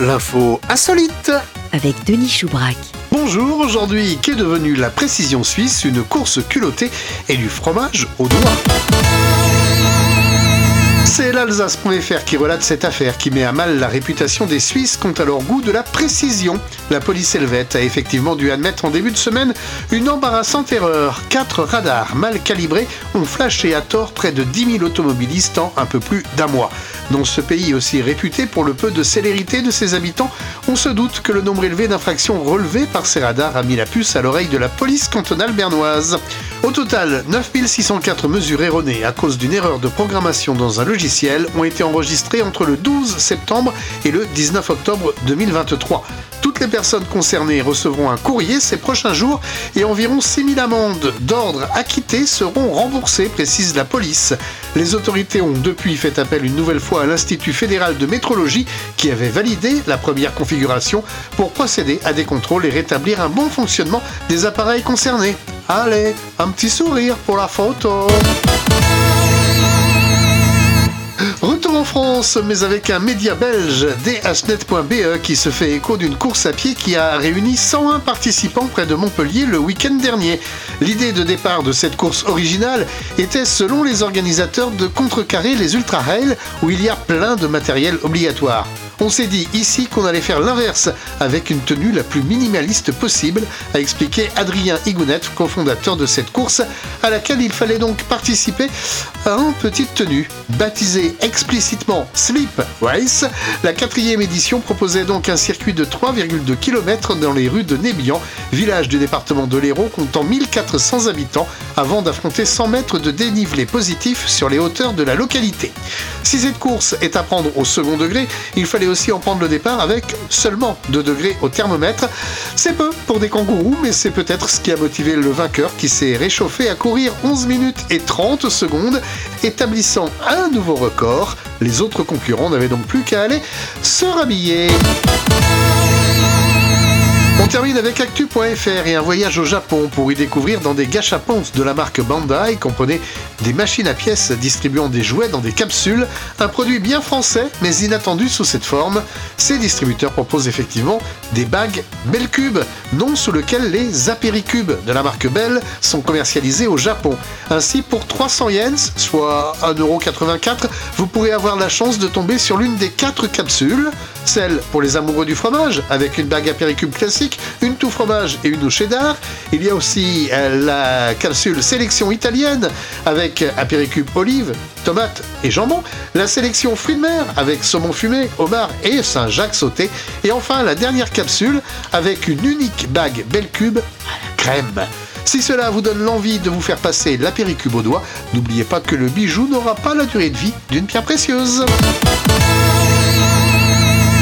l'info insolite. avec Denis Choubrac. Bonjour, aujourd'hui, qu'est devenue la précision suisse Une course culottée et du fromage au doigt. C'est l'Alsace.fr qui relate cette affaire qui met à mal la réputation des Suisses quant à leur goût de la précision. La police helvète a effectivement dû admettre en début de semaine une embarrassante erreur. Quatre radars mal calibrés ont flashé à tort près de 10 000 automobilistes en un peu plus d'un mois. Dans ce pays aussi réputé pour le peu de célérité de ses habitants, on se doute que le nombre élevé d'infractions relevées par ces radars a mis la puce à l'oreille de la police cantonale bernoise. Au total, 9604 mesures erronées à cause d'une erreur de programmation dans un logiciel ont été enregistrées entre le 12 septembre et le 19 octobre 2023. Toutes les personnes concernées recevront un courrier ces prochains jours et environ 6000 amendes d'ordre acquittées seront remboursées, précise la police. Les autorités ont depuis fait appel une nouvelle fois à l'Institut fédéral de métrologie qui avait validé la première configuration pour procéder à des contrôles et rétablir un bon fonctionnement des appareils concernés. Allez, un petit sourire pour la photo. France, mais avec un média belge, dhnet.be, qui se fait écho d'une course à pied qui a réuni 101 participants près de Montpellier le week-end dernier. L'idée de départ de cette course originale était, selon les organisateurs, de contrecarrer les ultra-rails où il y a plein de matériel obligatoire. On s'est dit ici qu'on allait faire l'inverse avec une tenue la plus minimaliste possible, a expliqué Adrien Higounet, cofondateur de cette course, à laquelle il fallait donc participer à une petite tenue. Baptisée explicitement Sleep Race, la quatrième édition proposait donc un circuit de 3,2 km dans les rues de Nébian, village du département de l'Hérault comptant 1400 habitants, avant d'affronter 100 mètres de dénivelé positif sur les hauteurs de la localité. Si cette course est à prendre au second degré, il fallait aussi en prendre le départ avec seulement 2 degrés au thermomètre. C'est peu pour des kangourous, mais c'est peut-être ce qui a motivé le vainqueur qui s'est réchauffé à courir 11 minutes et 30 secondes, établissant un nouveau record. Les autres concurrents n'avaient donc plus qu'à aller se rhabiller. Termine avec actu.fr et un voyage au Japon pour y découvrir dans des gachapons de la marque Bandai, comprenez des machines à pièces distribuant des jouets dans des capsules, un produit bien français mais inattendu sous cette forme. Ces distributeurs proposent effectivement des bagues Belle Cube, nom sous lequel les apéricubes de la marque Belle sont commercialisés au Japon. Ainsi, pour 300 yens, soit 1,84€, vous pourrez avoir la chance de tomber sur l'une des quatre capsules, celle pour les amoureux du fromage, avec une bague apéricube classique, une tout fromage et une au cheddar. Il y a aussi euh, la capsule sélection italienne, avec apéricube olive, tomate et jambon, la sélection fruits de mer, avec saumon fumé, homard et Saint-Jacques sauté, et enfin la dernière capsule, avec une unique bague Belle Cube crème. Si cela vous donne l'envie de vous faire passer l'apéricube au doigt, n'oubliez pas que le bijou n'aura pas la durée de vie d'une pierre précieuse.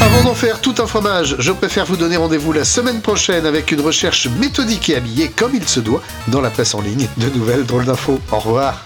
Avant d'en faire tout un fromage, je préfère vous donner rendez-vous la semaine prochaine avec une recherche méthodique et habillée comme il se doit dans la presse en ligne de nouvelles drôles d'infos. Au revoir.